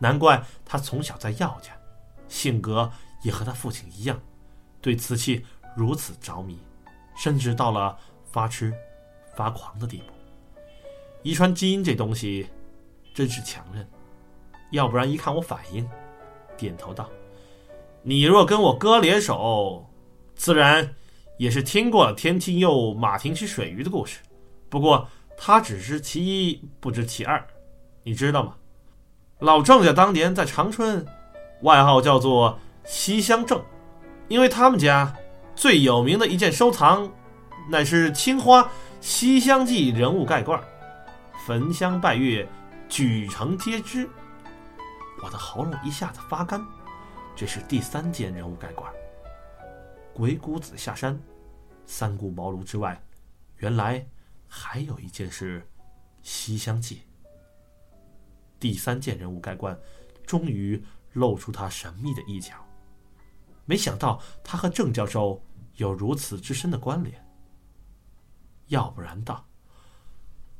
难怪他从小在药家，性格也和他父亲一样，对瓷器如此着迷，甚至到了发痴、发狂的地步。遗传基因这东西真是强韧，要不然一看我反应，点头道：“你若跟我哥联手，自然也是听过了天青佑马蹄吃水鱼的故事。不过他只知其一，不知其二，你知道吗？老郑家当年在长春，外号叫做西乡郑，因为他们家最有名的一件收藏，乃是青花《西厢记》人物盖罐。”焚香拜月，举城皆知。我的喉咙一下子发干。这是第三件人物盖罐。鬼谷子下山，三顾茅庐之外，原来还有一件是《西厢记》。第三件人物盖棺，终于露出他神秘的一角。没想到他和郑教授有如此之深的关联。要不然道。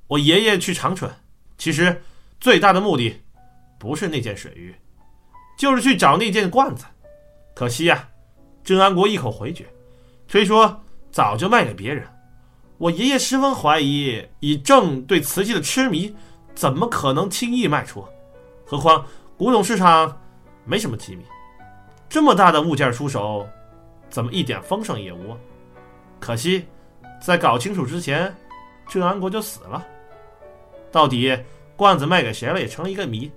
我爷爷去长春，其实最大的目的不是那件水鱼，就是去找那件罐子。可惜呀，郑安国一口回绝，推说早就卖给别人。我爷爷十分怀疑，以郑对瓷器的痴迷，怎么可能轻易卖出？何况古董市场没什么机密，这么大的物件出手，怎么一点风声也无？可惜，在搞清楚之前，郑安国就死了。到底罐子卖给谁了，也成了一个谜。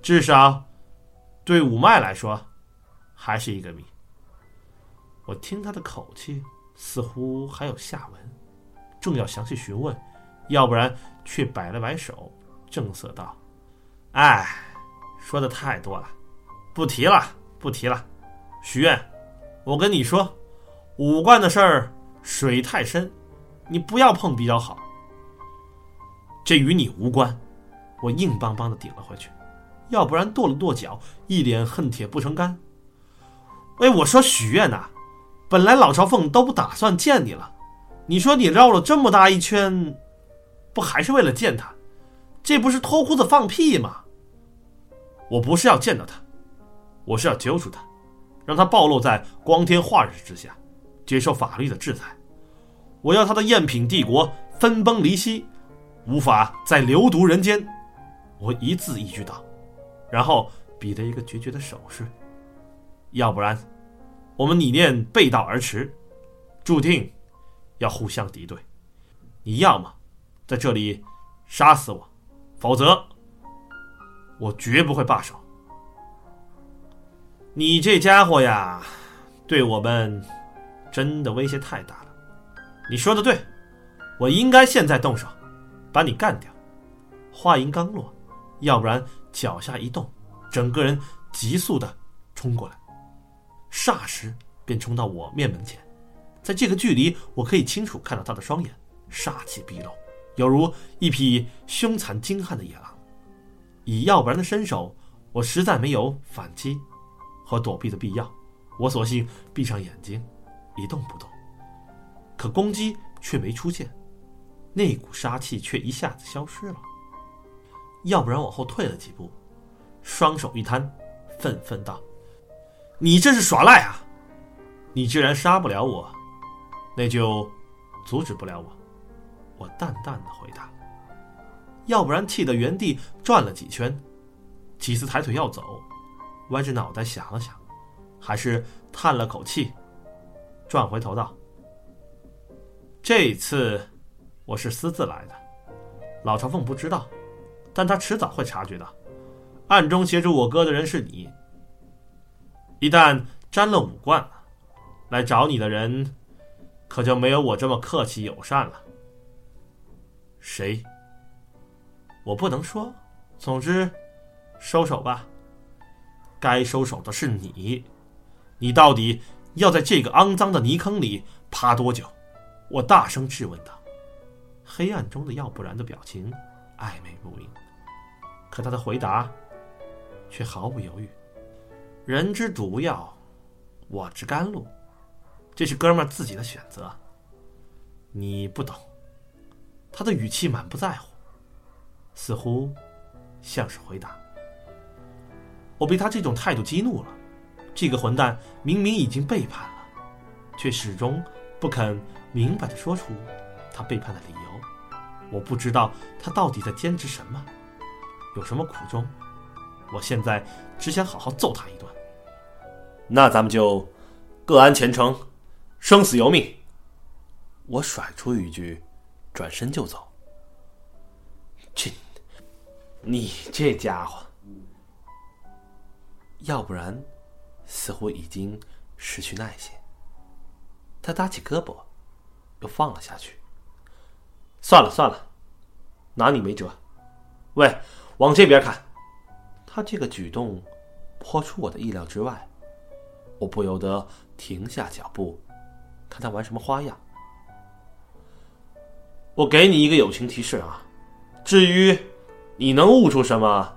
至少对五脉来说，还是一个谜。我听他的口气，似乎还有下文，正要详细询问，要不然却摆了摆手，正色道：“哎，说的太多了，不提了，不提了。许愿，我跟你说，五罐的事儿水太深，你不要碰比较好。”这与你无关，我硬邦邦的顶了回去，要不然跺了跺脚，一脸恨铁不成钢。哎，我说许愿呐，本来老朝奉都不打算见你了，你说你绕了这么大一圈，不还是为了见他？这不是脱裤子放屁吗？我不是要见到他，我是要揪出他，让他暴露在光天化日之下，接受法律的制裁。我要他的赝品帝国分崩离析。无法再流毒人间，我一字一句道，然后比了一个决绝的手势。要不然，我们理念背道而驰，注定要互相敌对。你要么在这里杀死我，否则我绝不会罢手。你这家伙呀，对我们真的威胁太大了。你说的对，我应该现在动手。把你干掉！话音刚落，要不然脚下一动，整个人急速的冲过来，霎时便冲到我面门前。在这个距离，我可以清楚看到他的双眼，杀气毕露，犹如一匹凶残精悍的野狼。以要不然的身手，我实在没有反击和躲避的必要。我索性闭上眼睛，一动不动。可攻击却没出现。那股杀气却一下子消失了。要不然往后退了几步，双手一摊，愤愤道：“你这是耍赖啊！你既然杀不了我，那就阻止不了我。”我淡淡的回答。要不然气得原地转了几圈，几次抬腿要走，歪着脑袋想了想，还是叹了口气，转回头道：“这次。”我是私自来的，老朝奉不知道，但他迟早会察觉到，暗中协助我哥的人是你。一旦沾了武冠，来找你的人，可就没有我这么客气友善了。谁？我不能说，总之，收手吧。该收手的是你，你到底要在这个肮脏的泥坑里趴多久？我大声质问道。黑暗中的要不然的表情暧昧不明，可他的回答却毫不犹豫：“人之毒药，我之甘露，这是哥们儿自己的选择。你不懂。”他的语气满不在乎，似乎像是回答：“我被他这种态度激怒了。这个混蛋明明已经背叛了，却始终不肯明白的说出他背叛的理由。我不知道他到底在坚持什么，有什么苦衷。我现在只想好好揍他一顿。那咱们就各安前程，生死由命。我甩出一句，转身就走。这，你这家伙，要不然，似乎已经失去耐心。他搭起胳膊，又放了下去。算了算了，拿你没辙。喂，往这边看。他这个举动颇出我的意料之外，我不由得停下脚步，看他玩什么花样。我给你一个友情提示啊，至于你能悟出什么，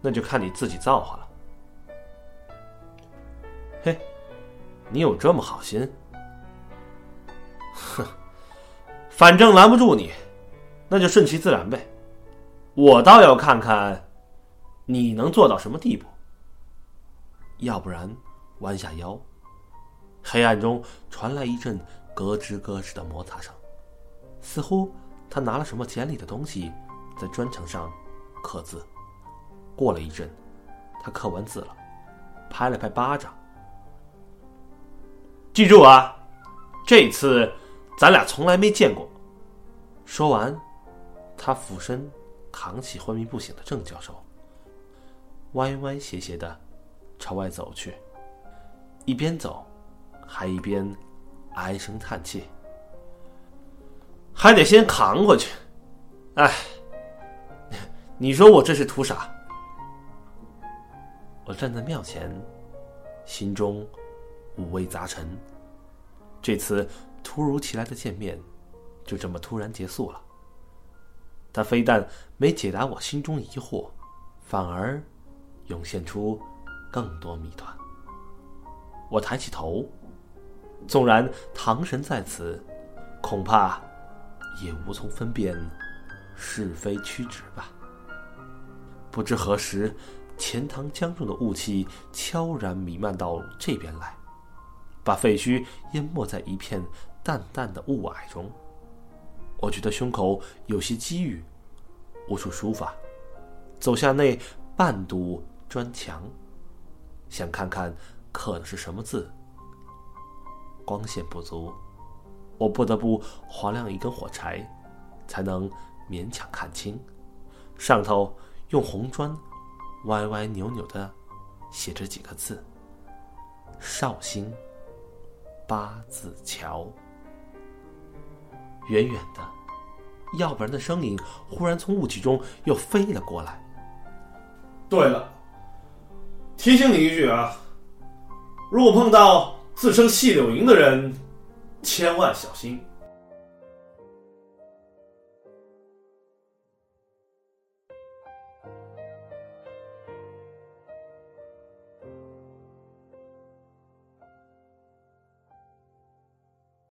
那就看你自己造化了。嘿，你有这么好心？哼，反正拦不住你，那就顺其自然呗。我倒要看看。你能做到什么地步？要不然，弯下腰。黑暗中传来一阵咯吱咯吱的摩擦声，似乎他拿了什么尖利的东西在砖墙上刻字。过了一阵，他刻完字了，拍了拍巴掌。记住啊，这次咱俩从来没见过。说完，他俯身扛起昏迷不醒的郑教授。歪歪斜斜的朝外走去，一边走，还一边唉声叹气。还得先扛过去，哎，你说我这是图啥？我站在庙前，心中五味杂陈。这次突如其来的见面，就这么突然结束了。他非但没解答我心中疑惑，反而……涌现出更多谜团。我抬起头，纵然唐神在此，恐怕也无从分辨是非曲直吧。不知何时，钱塘江中的雾气悄然弥漫到这边来，把废墟淹没在一片淡淡的雾霭中。我觉得胸口有些积郁，无处抒发，走下那半堵。砖墙，想看看刻的是什么字。光线不足，我不得不划亮一根火柴，才能勉强看清。上头用红砖歪歪扭扭的写着几个字：“绍兴八字桥。”远远的，要不然的声音忽然从雾气中又飞了过来。对了。提醒你一句啊，如果碰到自称细柳营的人，千万小心。